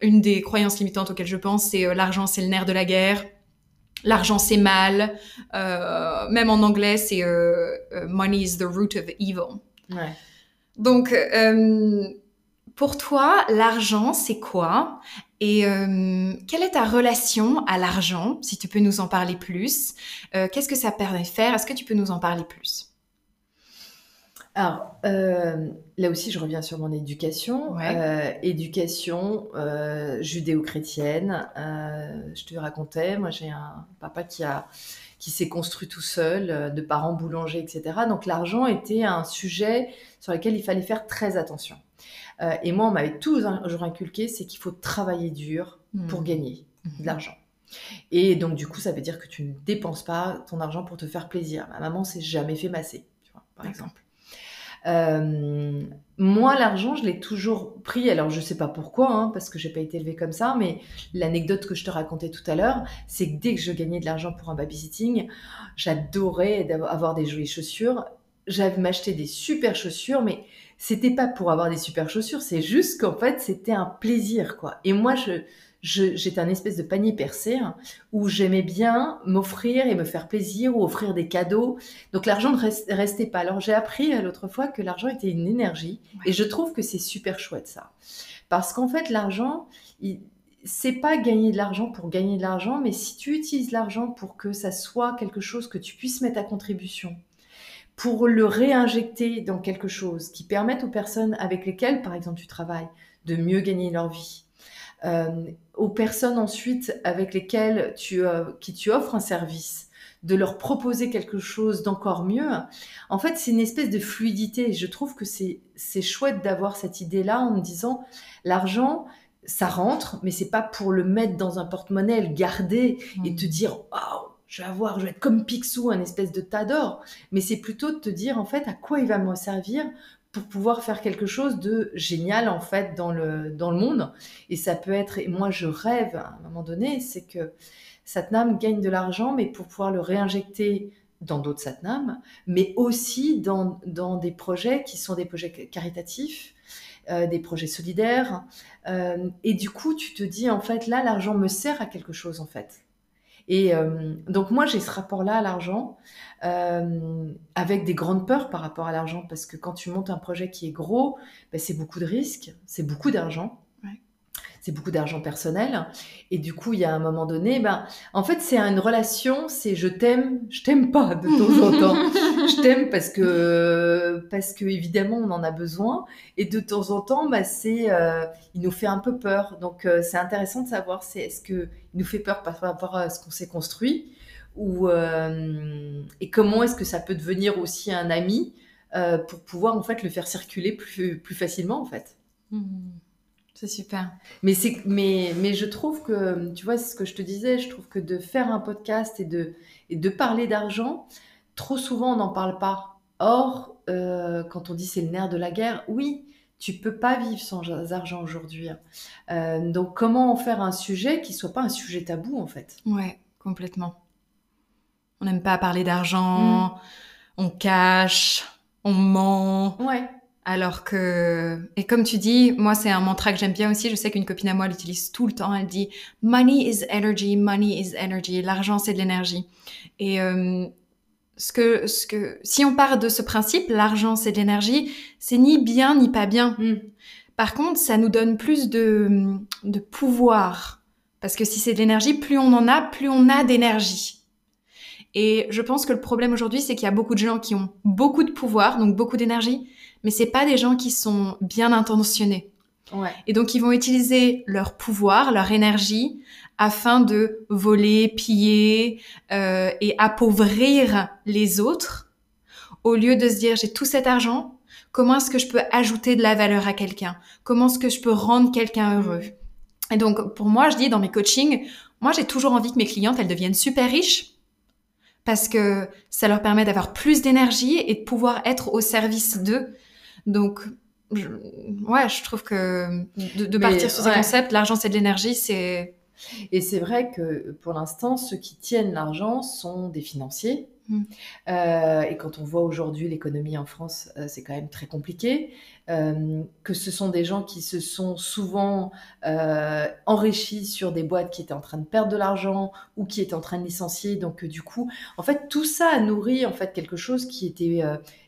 une des croyances limitantes auxquelles je pense, c'est l'argent, c'est le nerf de la guerre. L'argent c'est mal. même en anglais, c'est money is the root of evil. Ouais. Donc, euh, pour toi, l'argent, c'est quoi? Et euh, quelle est ta relation à l'argent Si tu peux nous en parler plus? Euh, qu'est-ce que ça permet de faire? Est-ce que tu peux nous en parler plus? Alors, là aussi, je reviens sur mon éducation. éducation judéo-chrétienne. je te racontais, moi j'ai un papa qui a qui s'est construit tout seul, de parents boulangers, etc. Donc l'argent était un sujet sur lequel il fallait faire très attention. Euh, et moi, on m'avait toujours inculqué, c'est qu'il faut travailler dur pour mmh. gagner de mmh. l'argent. Et donc, du coup, ça veut dire que tu ne dépenses pas ton argent pour te faire plaisir. Ma maman s'est jamais fait masser, tu vois, par exemple. Euh, moi, l'argent, je l'ai toujours pris. Alors, je sais pas pourquoi, hein, parce que j'ai pas été élevée comme ça, mais l'anecdote que je te racontais tout à l'heure, c'est que dès que je gagnais de l'argent pour un babysitting, j'adorais avoir des jolies chaussures. J'avais m'acheter des super chaussures, mais c'était pas pour avoir des super chaussures, c'est juste qu'en fait, c'était un plaisir, quoi. Et moi, je, j'étais un espèce de panier percé hein, où j'aimais bien m'offrir et me faire plaisir ou offrir des cadeaux. Donc l'argent ne restait pas. Alors j'ai appris euh, l'autre fois que l'argent était une énergie et je trouve que c'est super chouette ça. Parce qu'en fait l'argent, c'est pas gagner de l'argent pour gagner de l'argent, mais si tu utilises l'argent pour que ça soit quelque chose que tu puisses mettre à contribution, pour le réinjecter dans quelque chose qui permette aux personnes avec lesquelles, par exemple, tu travailles, de mieux gagner leur vie, euh, aux personnes ensuite avec lesquelles tu, euh, qui tu offres un service, de leur proposer quelque chose d'encore mieux. En fait, c'est une espèce de fluidité. Je trouve que c'est chouette d'avoir cette idée-là en me disant l'argent, ça rentre, mais c'est pas pour le mettre dans un porte-monnaie, le garder et mmh. te dire waouh, je vais avoir, je vais être comme Picsou, un espèce de tas d'or. Mais c'est plutôt de te dire en fait à quoi il va me servir pour pouvoir faire quelque chose de génial en fait dans le, dans le monde. Et ça peut être, et moi je rêve à un moment donné, c'est que Satnam gagne de l'argent, mais pour pouvoir le réinjecter dans d'autres Satnam, mais aussi dans, dans des projets qui sont des projets caritatifs, euh, des projets solidaires. Euh, et du coup, tu te dis, en fait, là, l'argent me sert à quelque chose, en fait. Et euh, donc moi, j'ai ce rapport-là à l'argent, euh, avec des grandes peurs par rapport à l'argent, parce que quand tu montes un projet qui est gros, ben, c'est beaucoup de risques, c'est beaucoup d'argent c'est beaucoup d'argent personnel. Et du coup, il y a un moment donné, ben, en fait, c'est une relation, c'est je t'aime, je t'aime pas de temps en temps. je t'aime parce que, parce que évidemment, on en a besoin. Et de temps en temps, ben, c'est, euh, il nous fait un peu peur. Donc, euh, c'est intéressant de savoir, c'est est-ce que il nous fait peur par rapport à ce qu'on s'est construit ou euh, et comment est-ce que ça peut devenir aussi un ami pour pouvoir en fait le faire circuler plus, plus facilement en fait. Mmh. C'est super. Mais, c'est, mais, mais je trouve que, tu vois, c'est ce que je te disais, je trouve que de faire un podcast et de, et de parler d'argent, trop souvent on n'en parle pas. Or, euh, quand on dit c'est le nerf de la guerre, oui, tu peux pas vivre sans argent aujourd'hui. Hein. Euh, donc, comment en faire un sujet qui soit pas un sujet tabou en fait? Ouais, complètement. On n'aime pas parler d'argent, mm. on cache, on ment. Ouais. Alors que, et comme tu dis, moi c'est un mantra que j'aime bien aussi. Je sais qu'une copine à moi l'utilise tout le temps. Elle dit "Money is energy, money is energy." L'argent c'est de l'énergie. Et euh, ce que, ce que, si on part de ce principe, l'argent c'est de l'énergie, c'est ni bien ni pas bien. Hmm. Par contre, ça nous donne plus de, de pouvoir. Parce que si c'est de l'énergie, plus on en a, plus on a d'énergie. Et je pense que le problème aujourd'hui, c'est qu'il y a beaucoup de gens qui ont beaucoup de pouvoir, donc beaucoup d'énergie, mais c'est pas des gens qui sont bien intentionnés. Ouais. Et donc ils vont utiliser leur pouvoir, leur énergie afin de voler, piller euh, et appauvrir les autres, au lieu de se dire j'ai tout cet argent, comment est-ce que je peux ajouter de la valeur à quelqu'un? Comment est-ce que je peux rendre quelqu'un heureux? Et donc pour moi, je dis dans mes coachings, moi j'ai toujours envie que mes clientes elles deviennent super riches parce que ça leur permet d'avoir plus d'énergie et de pouvoir être au service d'eux. Donc, ouais, je trouve que de, partir sur ce concept, l'argent c'est de l'énergie, c'est... Et c'est vrai que pour l'instant, ceux qui tiennent l'argent sont des financiers, Mm. Euh, et quand on voit aujourd'hui l'économie en France, euh, c'est quand même très compliqué. Euh, que ce sont des gens qui se sont souvent enrichis sur des boîtes qui étaient en train de perdre de l'argent ou qui étaient en train de licencier. Donc du coup, en fait, tout ça a nourri en fait quelque chose qui était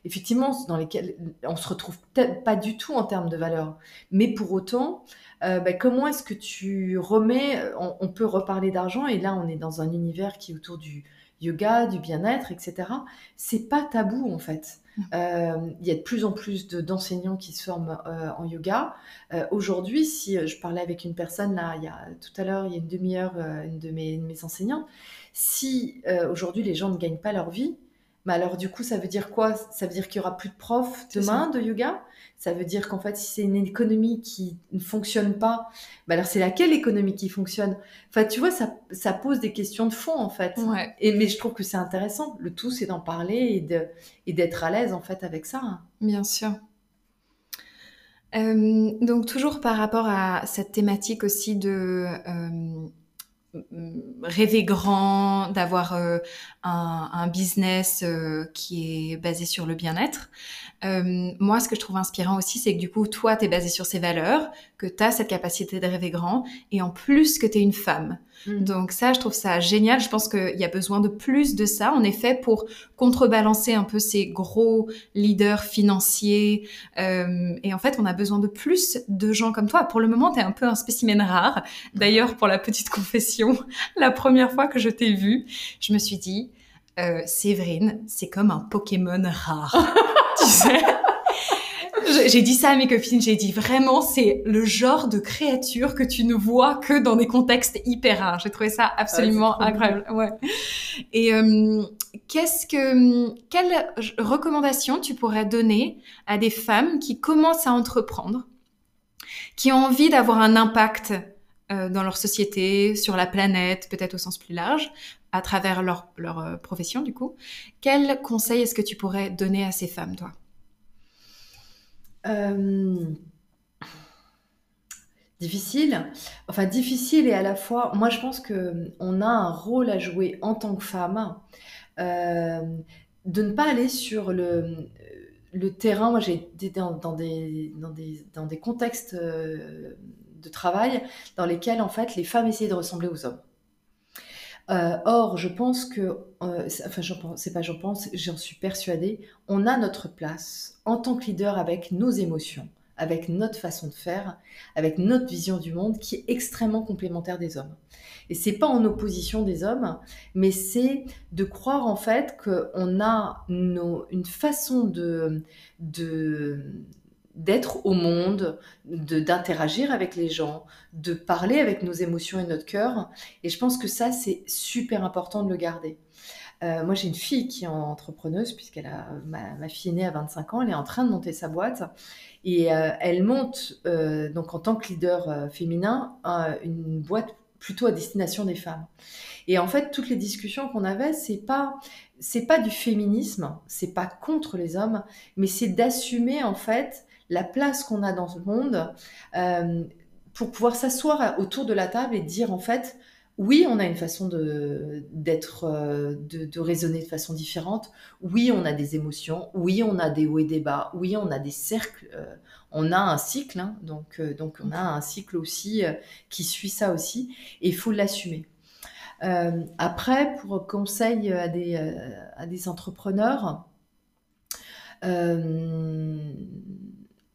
effectivement dans lesquels on se retrouve pas du tout en termes de valeur. Mais pour autant, bah, comment est-ce que tu remets on peut reparler d'argent et là, on est dans un univers qui est autour du yoga, du bien-être, etc. C'est pas tabou en fait. Euh, il y a de plus en plus d'enseignants qui se forment euh, en yoga. Euh, aujourd'hui, si je parlais avec une personne là, il y a tout à l'heure, il y a une demi-heure, une de mes, mes enseignants, si aujourd'hui les gens ne gagnent pas leur vie, mais alors du coup, ça veut dire quoi? Ça veut dire qu'il y aura plus de profs demain de yoga? Ça veut dire qu'en fait, si c'est une économie qui ne fonctionne pas, bah alors c'est laquelle économie qui fonctionne? Enfin, tu vois, ça, ça, pose des questions de fond, en fait. Et, mais je trouve que c'est intéressant. Le tout, c'est d'en parler et, de, et d'être à l'aise, en fait, avec ça. Hein. Bien sûr. Euh, donc, toujours par rapport à cette thématique aussi de... Euh, rêver grand, d'avoir euh, un, business qui est basé sur le bien-être. Euh, moi, ce que je trouve inspirant aussi, c'est que du coup, toi, tu es basé sur ces valeurs, que tu as cette capacité de rêver grand, et en plus que tu es une femme. Mm. Donc ça, je trouve ça génial. Je pense qu'il y a besoin de plus de ça, en effet, pour contrebalancer un peu ces gros leaders financiers. Euh, et en fait, on a besoin de plus de gens comme toi. Pour le moment, tu es un peu un spécimen rare. D'ailleurs, pour la petite confession, la première fois que je t'ai vue, je me suis dit, euh, Séverine, c'est comme un Pokémon rare. tu sais? J'ai dit ça à mes copines, j'ai dit vraiment, c'est le genre de créature que tu ne vois que dans des contextes hyper rares. J'ai trouvé ça absolument incroyable. Ouais. Et euh, qu'est-ce que, quelle recommandation tu pourrais donner à des femmes qui commencent à entreprendre, qui ont envie d'avoir un impact euh, dans leur société, sur la planète, peut-être au sens plus large, à travers leur, leur euh, profession du coup? Quel conseil est-ce que tu pourrais donner à ces femmes, toi? Euh, difficile. Enfin, difficile et à la fois, moi je pense que on a un rôle à jouer en tant que femme, euh, de ne pas aller sur le, terrain. Moi j'ai été dans, des, dans, des, dans des contextes euh, de travail dans lesquels en fait les femmes essayaient de ressembler aux hommes. Or, je pense que, enfin, c'est pas j'en pense, j'en suis persuadée, on a notre place en tant que leader avec nos émotions, avec notre façon de faire, avec notre vision du monde qui est extrêmement complémentaire des hommes. Et c'est pas en opposition des hommes, mais c'est de croire en fait qu'on a une façon de, d'être au monde, d'interagir avec les gens, de parler avec nos émotions et notre cœur. Et je pense que ça, c'est super important de le garder. Euh, moi, j'ai une fille qui est entrepreneuse, puisqu'elle a ma, fille est née à 25 ans, elle est en train de monter sa boîte. Et euh, elle monte, euh, donc en tant que leader féminin, une boîte plutôt à destination des femmes. Et en fait, toutes les discussions qu'on avait, c'est pas c'est pas du féminisme, c'est pas contre les hommes, mais c'est d'assumer en fait la place qu'on a dans ce monde pour pouvoir s'asseoir autour de la table et dire en fait oui, on a une façon de d'être, euh, de, raisonner de façon différente. Oui, on a des émotions. Oui, on a des hauts et des bas. Oui, on a des cercles. Euh, on a un cycle, hein. donc euh, donc on a un cycle aussi qui suit ça aussi, et il faut l'assumer. après, pour conseil à des à des entrepreneurs,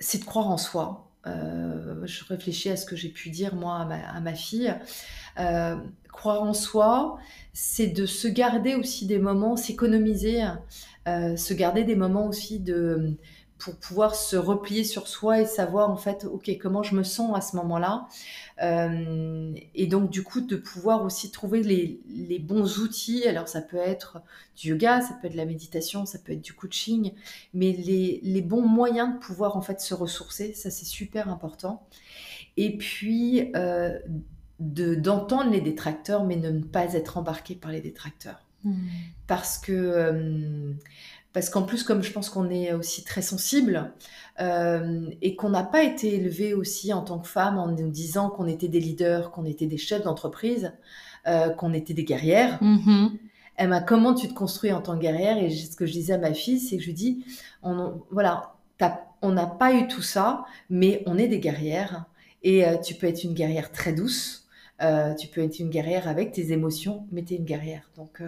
c'est de croire en soi. je réfléchis à ce que j'ai pu dire moi à ma, à ma fille. Euh, croire en soi, c'est de se garder aussi des moments, s'économiser, euh, se garder des moments aussi de pour pouvoir se replier sur soi et savoir en fait, ok, comment je me sens à ce moment-là. Euh, et donc du coup, de pouvoir aussi trouver les, les, bons outils. Alors ça peut être du yoga, ça peut être de la méditation, ça peut être du coaching, mais les, les bons moyens de pouvoir en fait se ressourcer, ça c'est super important. Et puis, euh, d'entendre les détracteurs, mais ne pas être embarqué par les détracteurs. Hmm. Parce que euh, parce qu'en plus, comme je pense qu'on est aussi très sensible euh, et qu'on n'a pas été élevé aussi en tant que femme en nous disant qu'on était des leaders, qu'on était des chefs d'entreprise, euh, qu'on était des guerrières. Mm-hmm. Emma, comment tu te construis en tant que guerrière? Et ce que je disais à ma fille, c'est que je lui dis, on, voilà, on n'a pas eu tout ça, mais on est des guerrières. Et euh, tu peux être une guerrière très douce, tu peux être une guerrière avec tes émotions, mais tu es une guerrière. Donc,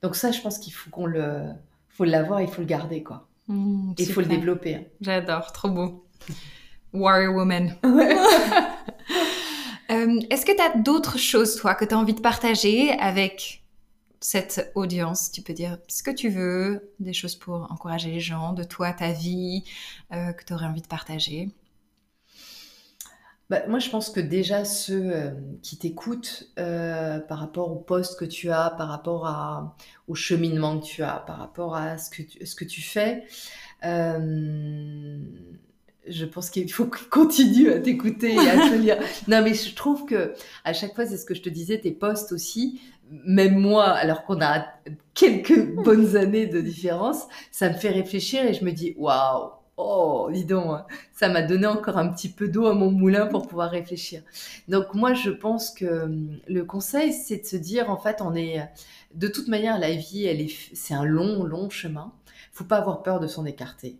donc ça, je pense qu'il faut qu'on le faut l'avoir, il faut le garder, quoi. Mmh, il faut le développer. Hein. J'adore, trop beau. Warrior Woman. Euh, est-ce que tu as d'autres choses, toi, que tu as envie de partager avec cette audience Tu peux dire ce que tu veux, des choses pour encourager les gens, de toi, ta vie, euh, que tu aurais envie de partager? Bah, moi, je pense que déjà ceux euh, qui t'écoutent euh, par rapport au poste que tu as, par rapport à, au cheminement que tu as, par rapport à ce que tu, ce que tu fais, euh, je pense qu'il faut qu'ils continuent à t'écouter et à te lire. Non, mais je trouve que à chaque fois, c'est ce que je te disais, tes posts aussi, même moi, alors qu'on a quelques bonnes années de différence, ça me fait réfléchir et je me dis, waouh, oh, dis donc, hein. ça m'a donné encore un petit peu d'eau à mon moulin pour pouvoir réfléchir. Donc moi, je pense que hum, le conseil, c'est de se dire, en fait, on est, de toute manière, la vie, elle est, c'est un long, long chemin. Faut pas avoir peur de s'en écarter.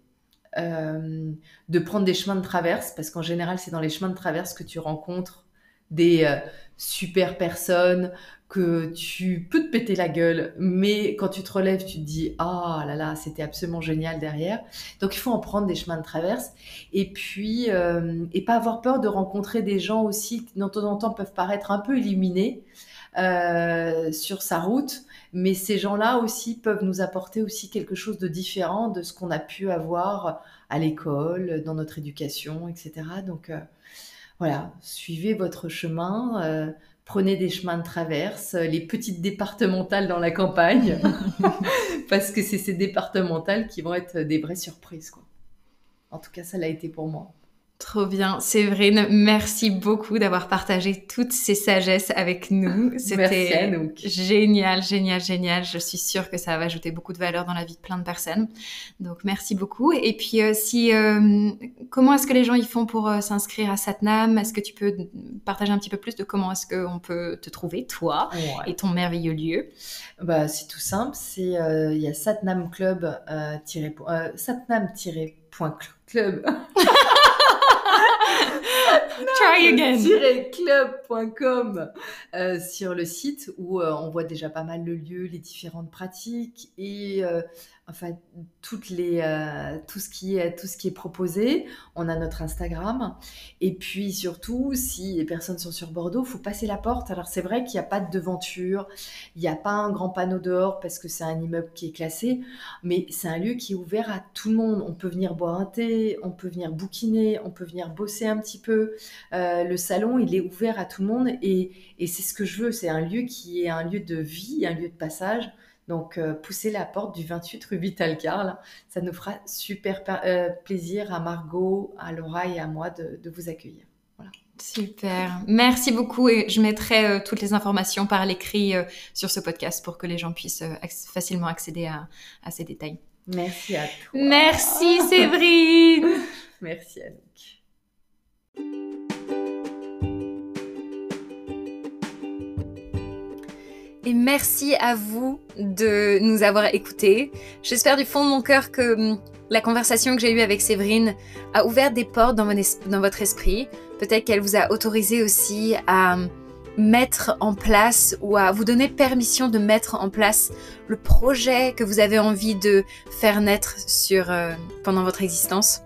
Euh, de prendre des chemins de traverse, parce qu'en général, c'est dans les chemins de traverse que tu rencontres des euh, super personnes, que tu peux te péter la gueule, mais quand tu te relèves, tu te dis ah là là, c'était absolument génial derrière. Donc il faut en prendre des chemins de traverse et puis euh, et pas avoir peur de rencontrer des gens aussi qui de temps en temps peuvent paraître un peu illuminés euh, sur sa route, mais ces gens-là aussi peuvent nous apporter aussi quelque chose de différent de ce qu'on a pu avoir à l'école, dans notre éducation, etc. Donc euh, voilà, suivez votre chemin prenez des chemins de traverse, euh, les petites départementales dans la campagne, parce que c'est ces départementales qui vont être des vraies surprises. Quoi. En tout cas, ça l'a été pour moi. Trop bien. Séverine, merci beaucoup d'avoir partagé toutes ces sagesses avec nous. C'était génial, génial, génial. Je suis sûre que ça va ajouter beaucoup de valeur dans la vie de plein de personnes. Donc, merci beaucoup. Et puis, euh, si, euh, comment est-ce que les gens y font pour euh, s'inscrire à Satnam? Est-ce que tu peux partager un petit peu plus de comment est-ce qu'on peut te trouver, toi, et ton merveilleux lieu? Bah, C'est tout simple. C'est, il y a Satnam Club, Satnam-club. Try again. club.com euh, sur le site où euh, on voit déjà pas mal le lieu, les différentes pratiques et euh, enfin toutes les, euh, tout, ce qui est, tout ce qui est proposé. On a notre Instagram. Et puis surtout, si les personnes sont sur Bordeaux, faut passer la porte. Alors c'est vrai qu'il n'y a pas de devanture, il n'y a pas un grand panneau dehors parce que c'est un immeuble qui est classé, mais c'est un lieu qui est ouvert à tout le monde. On peut venir boire un thé, on peut venir bouquiner, on peut venir bosser un petit peu. Euh, le salon, il est ouvert à tout le monde et, et c'est ce que je veux. C'est un lieu qui est un lieu de vie, un lieu de passage. Donc, euh, poussez la porte du 28 rue Vital Carl. Ça nous fera super euh, plaisir à Margot, à Laura et à moi de, vous accueillir. Voilà. Super. Merci beaucoup et je mettrai euh, toutes les informations par l'écrit sur ce podcast pour que les gens puissent facilement accéder à, à, ces détails. Merci à toi. Merci Séverine. Merci Annick. Et merci à vous de nous avoir écoutés. J'espère du fond de mon cœur que hum, la conversation que j'ai eue avec Séverine a ouvert des portes dans, votre esprit. Peut-être qu'elle vous a autorisé aussi à hum, mettre en place ou à vous donner permission de mettre en place le projet que vous avez envie de faire naître euh, pendant votre existence.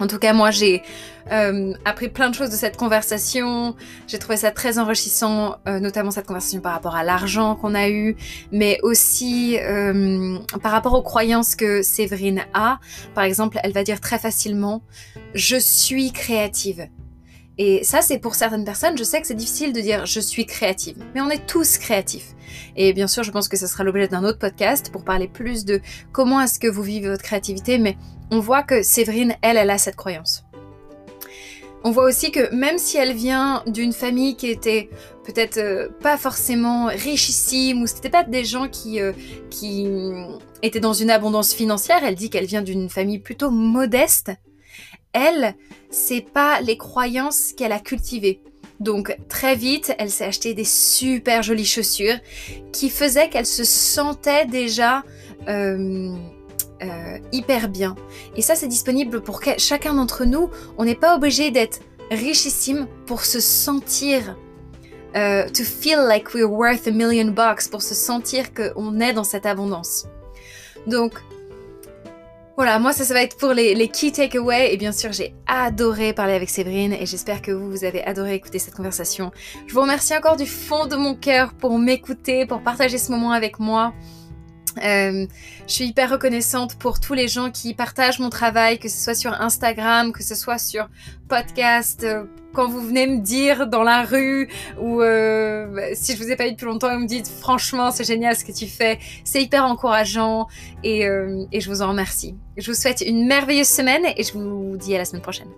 En tout cas, moi, j'ai euh, appris plein de choses de cette conversation. J'ai trouvé ça très enrichissant, euh, notamment cette conversation par rapport à l'argent qu'on a eu, mais aussi euh, par rapport aux croyances que Séverine a. Par exemple, elle va dire très facilement « je suis créative ». Et ça, c'est pour certaines personnes, je sais que c'est difficile de dire je suis créative, mais on est tous créatifs. Et bien sûr, je pense que ce sera l'objet d'un autre podcast pour parler plus de comment est-ce que vous vivez votre créativité, mais on voit que Séverine, elle, elle a cette croyance. On voit aussi que même si elle vient d'une famille qui était peut-être euh, pas forcément richissime ou c'était pas des gens qui, euh, qui étaient dans une abondance financière, elle dit qu'elle vient d'une famille plutôt modeste. Elle, c'est pas les croyances qu'elle a cultivées. Donc très vite, elle s'est acheté des super jolies chaussures qui faisaient qu'elle se sentait déjà euh, euh, hyper bien. Et ça, c'est disponible pour chacun d'entre nous. On n'est pas obligé d'être richissime pour se sentir, euh, to feel like we're worth a million bucks, pour se sentir qu'on est dans cette abondance. Donc, voilà, moi ça, ça va être pour les, key takeaways. Et bien sûr, j'ai adoré parler avec Séverine et j'espère que vous, vous avez adoré écouter cette conversation. Je vous remercie encore du fond de mon cœur pour m'écouter, pour partager ce moment avec moi. Euh, je suis hyper reconnaissante pour tous les gens qui partagent mon travail, que ce soit sur Instagram, que ce soit sur podcast, euh, quand vous venez me dire dans la rue ou euh, si je vous ai pas eu depuis longtemps et vous me dites franchement c'est génial ce que tu fais, c'est hyper encourageant et, et je vous en remercie. Je vous souhaite une merveilleuse semaine et je vous dis à la semaine prochaine.